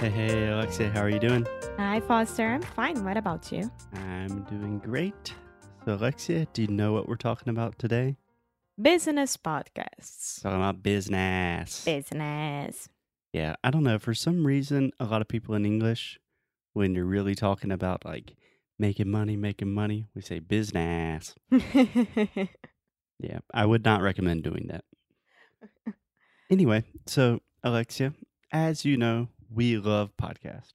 Hey, hey, Alexia, how are you doing? Hi, Foster. I'm fine. What about you? I'm doing great. So, Alexia, do you know what we're talking about today? Business podcasts. Talking about business. Business. Yeah, I don't know. For some reason, a lot of people in English, when you're really talking about like making money, making money, we say business. Yeah, I would not recommend doing that. Anyway, so Alexia, as you know, we love podcast.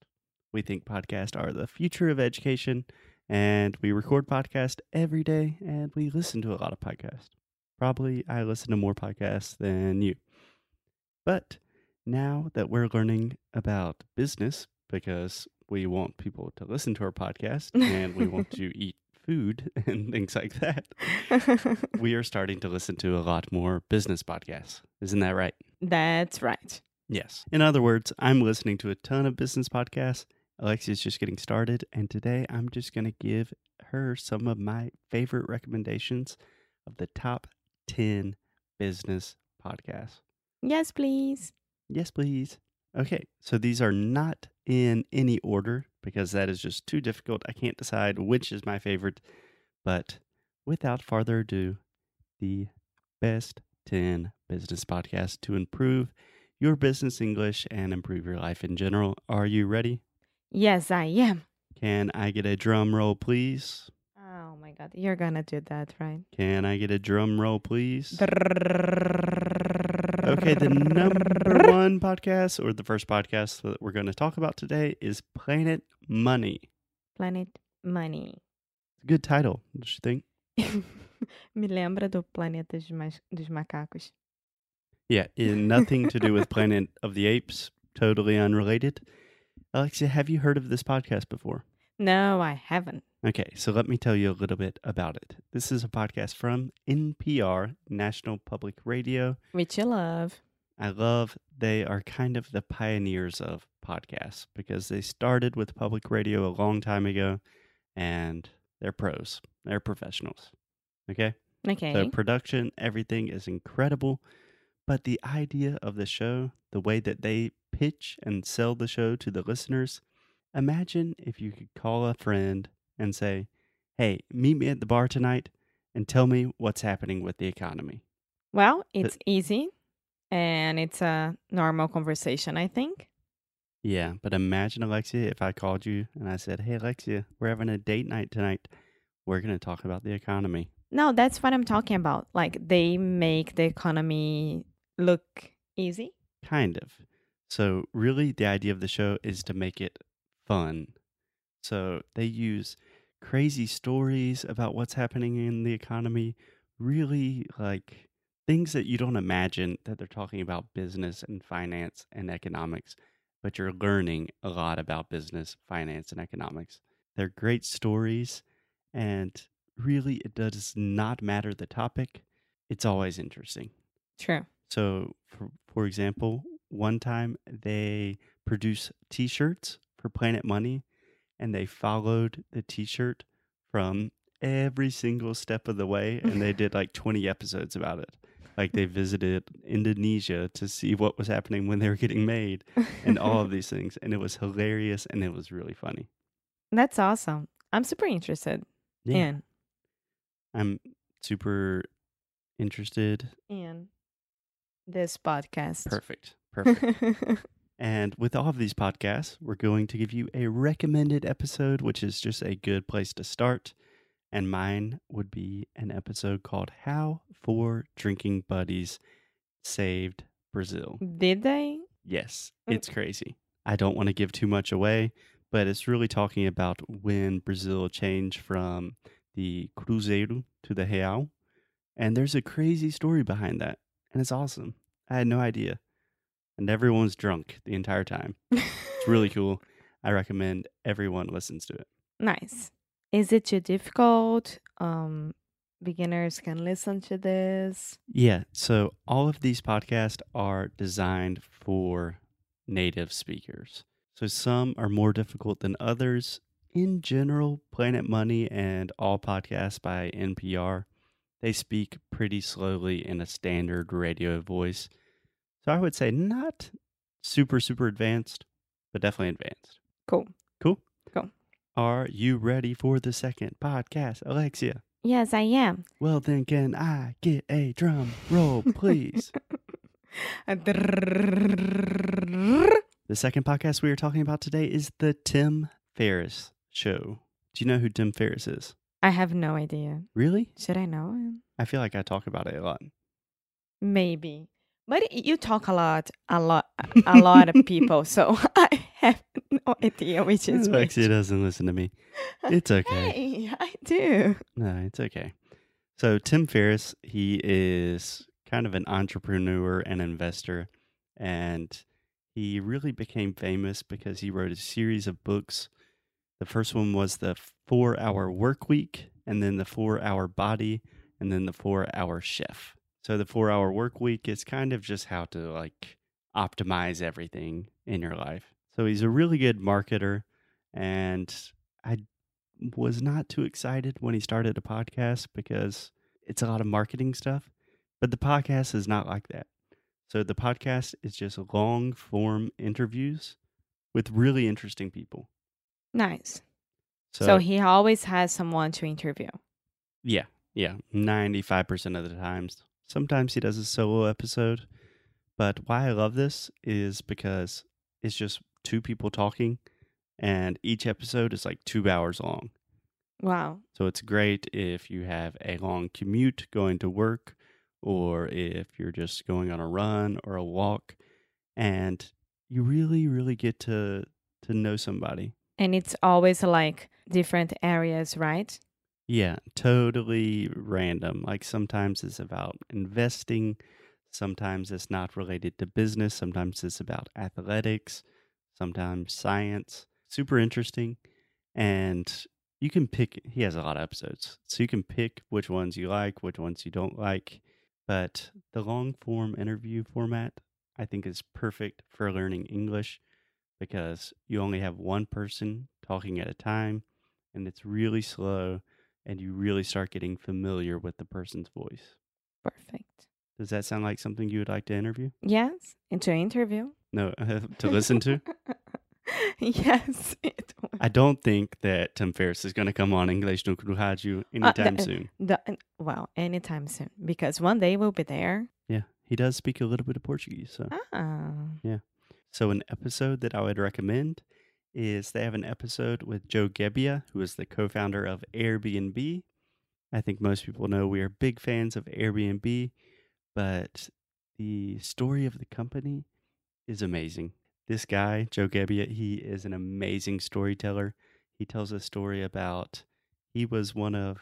We think podcasts are the future of education, and we record podcast every day, and we listen to a lot of podcasts. Probably I listen to more podcasts than you. But now that we're learning about business, because we want people to listen to our podcast and we want to eat food and things like that, we are starting to listen to a lot more business podcasts. Isn't that right? That's right. Yes. In other words, I'm listening to a ton of business podcasts. Alexia's just getting started, and today I'm just going to give her some of my favorite recommendations of the top 10 business podcasts. Yes, please. Yes, please. Okay, so these are not in any order because that is just too difficult. I can't decide which is my favorite. But without further ado, the best 10 business podcasts to improve your business English and improve your life in general. Are you ready? Yes, I am. Can I get a drum roll, please? Oh my God. You're going to do that, right? Can I get a drum roll, please? Okay, the number one podcast or the first podcast that we're going to talk about today is Planet Money. Planet Money. Good title, don't you think? Me lembra do Planeta dos, dos Macacos. Yeah, in nothing to do with Planet of the Apes, totally unrelated. Alexia, have you heard of this podcast before? No, I haven't. Okay, so let me tell you a little bit about it. This is a podcast from NPR, National Public Radio. Which you love. I love they are kind of the pioneers of podcasts because they started with public radio a long time ago and they're pros. They're professionals. Okay? Okay. The production, everything is incredible. But the idea of the show, the way that they pitch and sell the show to the listeners, imagine if you could call a friend and say, Hey, meet me at the bar tonight and tell me what's happening with the economy. well, it's easy and it's a normal conversation, I think. Yeah, but imagine, Alexia, if I called you and I said, Hey, Alexia, we're having a date night tonight. We're going to talk about the economy. No, that's what I'm talking about. Like they make the economy look easy. Kind of. So, really, the idea of the show is to make it fun. So, they use crazy stories about what's happening in the economy, really like things that you don't imagine that they're talking about business and finance and economics, but you're learning a lot about business, finance, and economics. They're great stories, and really, it does not matter the topic, it's always interesting. True. So, for, for example, one time they produce t shirts for Planet Money and they followed the t shirt from every single step of the way and they did like 20 episodes about it. Like they visited Indonesia to see what was happening when they were getting made and all of these things. And it was hilarious and it was really funny. That's awesome. I'm super interested in I'm super interested. in this podcast. Perfect. Perfect. And with all of these podcasts, we're going to give you a recommended episode, which is just a good place to start. And mine would be an episode called How Four Drinking Buddies Saved Brazil. Did they? Yes, Mm. it's crazy. I don't want to give too much away, but it's really talking about when Brazil changed from the Cruzeiro to the Real. And there's a crazy story behind that. And it's awesome. I had no idea. And everyone was drunk the entire time. It's really cool. I recommend everyone listens to it. Nice. Is it too difficult? Um, beginners can listen to this. Yeah. So all of these podcasts are designed for native speakers. So some are more difficult than others. In general, Planet Money and all podcasts by NPR, they speak pretty slowly in a standard radio voice. So I would say not super, super advanced, but definitely advanced. Cool. Cool? Cool. Are you ready for the second podcast, Alexia? Yes, I am. Well, then, can I get a drum roll, please? the second podcast we are talking about today is the Tim Ferriss Show. Do you know who Tim Ferriss is? I have no idea. Really? Should I know him? I feel like I talk about it a lot. Maybe. But you talk a lot, a lot, a lot of people, so I have no idea which is which. Alexia doesn't listen to me. It's okay. Hey, I do. No, it's okay. So Tim Ferriss, he is kind of an entrepreneur and investor, and he really became famous because he wrote a series of books. The first one was the Four Hour Work Week, and then the Four Hour Body, and then the Four Hour Chef. So the Four Hour Work Week is kind of just how to like optimize everything in your life. So he's a really good marketer, and I was not too excited when he started a podcast because it's a lot of marketing stuff. But the podcast is not like that. So the podcast is just long form interviews with really interesting people. Nice. So, So, he always has someone to interview. yeah, yeah, 95% of the times. Sometimes he does a solo episode. But why I love this is because it's just two people talking and each episode is like 2 hours long. Wow. So it's great if you have a long commute going to work or if you're just going on a run or a walk and you really really get to to know somebody. And it's always like different areas, right? Yeah, totally random. Like sometimes it's about investing, sometimes it's not related to business, sometimes it's about athletics, sometimes science. Super interesting. And you can pick, he has a lot of episodes. So you can pick which ones you like, which ones you don't like. But the long form interview format, I think, is perfect for learning English because you only have one person talking at a time and it's really slow and you really start getting familiar with the person's voice. Perfect. Does that sound like something you would like to interview? Yes, into interview. No, to listen to? yes. I don't think that Tim Ferriss is going to come on English no Rádio anytime the- soon. The, well, anytime soon, because one day we'll be there. Yeah, he does speak a little bit of Portuguese. So, Ah, so an episode that I would recommend is they have an episode with Joe Gebbia, who is the co-founder of Airbnb. I think most people know we are big fans of Airbnb, but the story of the company is amazing. This guy, Joe Gebbia, he is an amazing storyteller. He tells a story about he was one of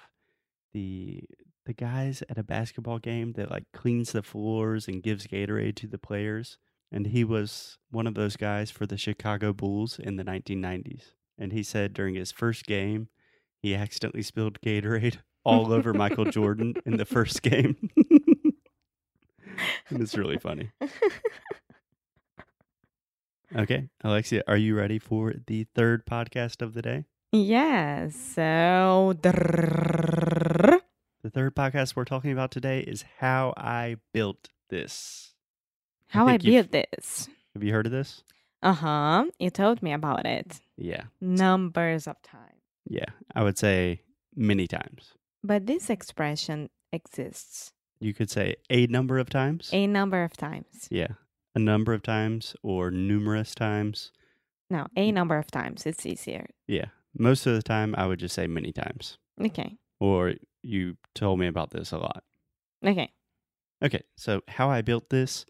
the the guys at a basketball game that like cleans the floors and gives Gatorade to the players. And he was one of those guys for the Chicago Bulls in the 1990s. And he said during his first game, he accidentally spilled Gatorade all over Michael Jordan in the first game. and it's really funny. Okay, Alexia, are you ready for the third podcast of the day? yes. So. The third podcast we're talking about today is How I Built This. How I built this. Have you heard of this? Uh huh. You told me about it Yeah. numbers of times. Yeah. I would say many times. But this expression exists You could say a number of times. a number of times. Yeah. A number of times or numerous times. No, a number of times. It's easier. Yeah. Most of the time, I would just say many times. Okay. Or you told me about this a lot. Okay. Okay. So, How I Built This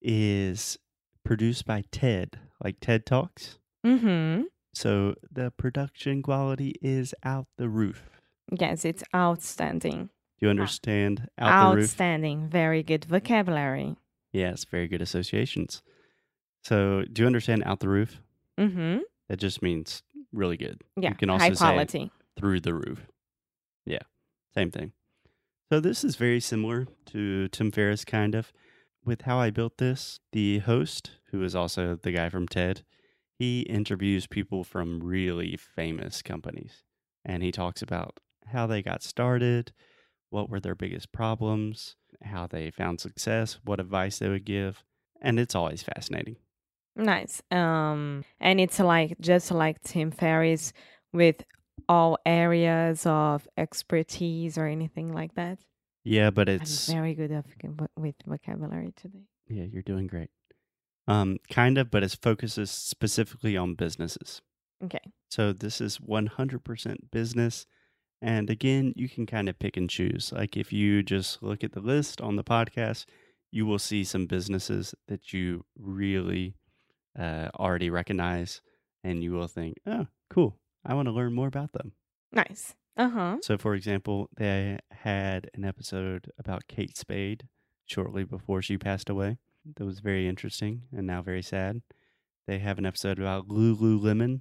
is produced by TED, like TED Talks. Mm hmm. So, the production quality is out the roof. Yes, it's outstanding. Do you understand out the roof? outstanding. Very good vocabulary. Yes, very good associations. So, do you understand out the roof? Mm-hmm. That just means really good. Yeah. You can high also say quality. through the roof. Yeah, same thing. So this is very similar to Tim Ferriss, kind of. With how I built this, the host, who is also the guy from TED, he interviews people from really famous companies. And he talks about how they got started, what were their biggest problems, how they found success, what advice they would give. And it's always fascinating. Nice. Um, and it's like just like Tim Ferriss with all areas of expertise or anything like that. Yeah, but I'm it's very good at voc- with vocabulary today. yeah, you're doing great. Um, kind of, but it focuses specifically on businesses. Okay. So this is 100% business. And again, you can kind of pick and choose. Like if you just look at the list on the podcast, you will see some businesses that you really uh, already recognize, and you will think, oh, cool. I want to learn more about them. Nice. Uh huh. So, for example, they had an episode about Kate Spade shortly before she passed away. That was very interesting and now very sad. They have an episode about Lululemon,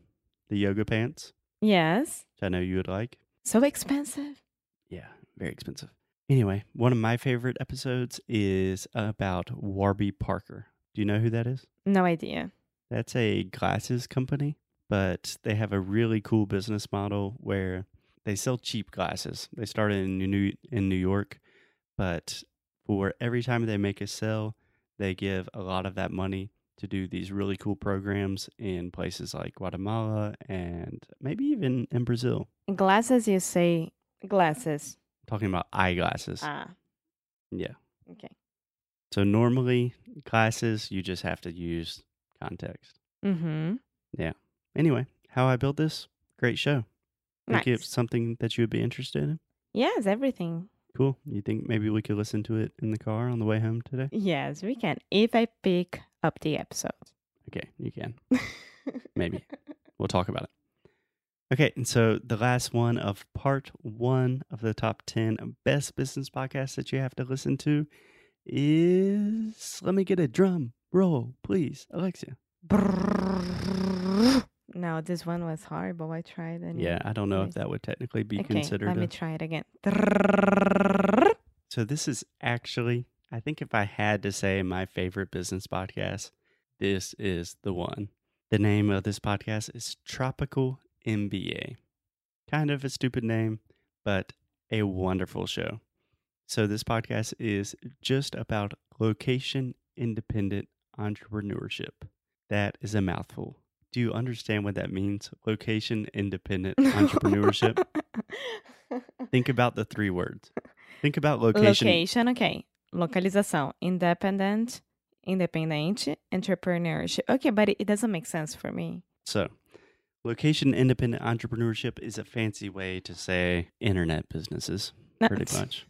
the yoga pants, Yes. which I know you would like. So expensive. Yeah, very expensive. Anyway, one of my favorite episodes is about Warby Parker. Do you know who that is? No idea. That's a glasses company, but they have a really cool business model where they sell cheap glasses. They started in New in New York, but for every time they make a sale, they give a lot of that money to do these really cool programs in places like Guatemala and maybe even in Brazil. Glasses, you say glasses. talking about eyeglasses. Ah, yeah. okay. So normally glasses you just have to use context. Mm-hmm. Yeah. Anyway, how I built this, great show. Think Nice. it's something that you would be interested in? Yes, everything. Cool. You think maybe we could listen to it in the car on the way home today? Yes, we can. If I pick up the episode. Okay, you can. Maybe. We'll talk about it. Okay, and so the last one of part one of the top 10 best business podcasts that you have to listen to is let me get a drum roll, please, Alexia. No, this one was horrible. I tried and Yeah, I don't know if that would technically be okay, considered. let me try it again. So this is actually, I think if I had to say my favorite business podcast, this is the one. The name of this podcast is Tropical MBA. Kind of a stupid name, but a wonderful show. So this podcast is just about location independent entrepreneurship. That is a mouthful. Do you understand what that means? Location independent entrepreneurship. Think about the three words. Think about location. Location, okay. Localização. Independent, independente, entrepreneurship. Okay, but it, it doesn't make sense for me. So, location independent entrepreneurship is a fancy way to say internet businesses, pretty much.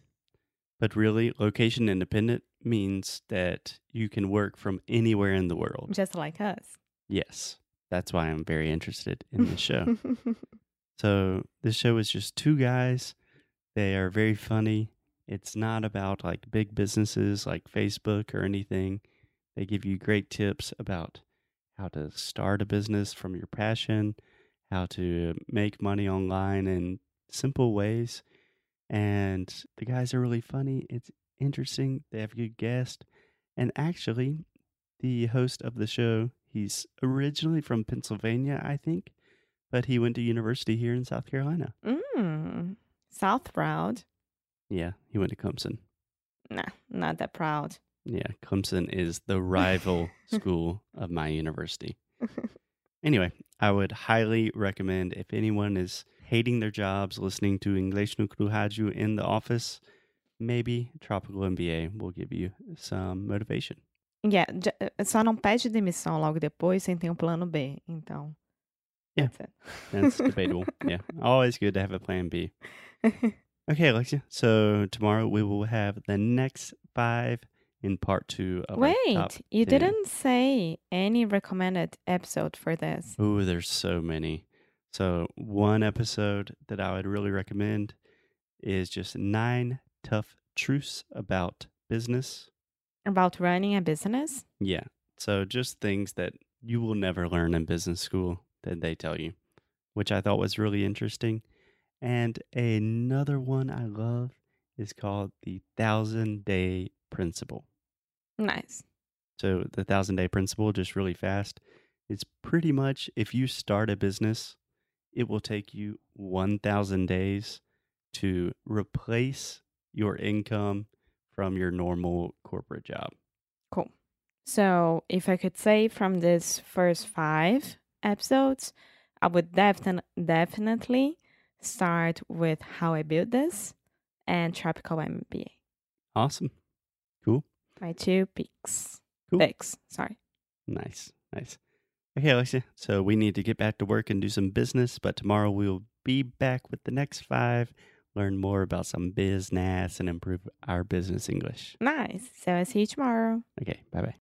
But really, location independent means that you can work from anywhere in the world. Just like us. Yes. That's why I'm very interested in this show. So this show is just two guys. They are very funny. It's not about like big businesses like Facebook or anything. They give you great tips about how to start a business from your passion, how to make money online in simple ways. And the guys are really funny. It's interesting. They have a good guests. And actually, the host of the show, he's originally from Pennsylvania, I think but he went to university here in South Carolina. mm, South proud. Yeah, he went to Clemson. Nah, not that proud. Yeah, Clemson is the rival school of my university. Anyway, I would highly recommend if anyone is hating their jobs listening to English no Rádio in the office, maybe Tropical MBA will give you some motivation. Yeah, j- uh, só não pede demissão logo depois sem ter um plano B. Então. Yeah. That's That's debatable. yeah, always good to have a plan B. Okay, Alexia. So tomorrow we will have the next five in part two of our top Wait, you 10. didn't say any recommended episode for this. Oh, there's so many. So one episode that I would really recommend is just nine tough truths about business. About running a business? Yeah. So just things that you will never learn in business school that they tell you, which I thought was really interesting. And another one I love is called the thousand day principle. Nice. So, the thousand day principle, just really fast, it's pretty much if you start a business, it will take you 1,000 days to replace your income from your normal corporate job. Cool. So, if I could say from this first five episodes, I would defin- definitely start with how I built this and Tropical MBA. Awesome. Cool. My two peaks. Cool. Picks, sorry. Nice. Nice. Okay, Alexia. So we need to get back to work and do some business, but tomorrow we will be back with the next five, learn more about some business and improve our business English. Nice. So, I'll see you tomorrow. Okay, bye bye.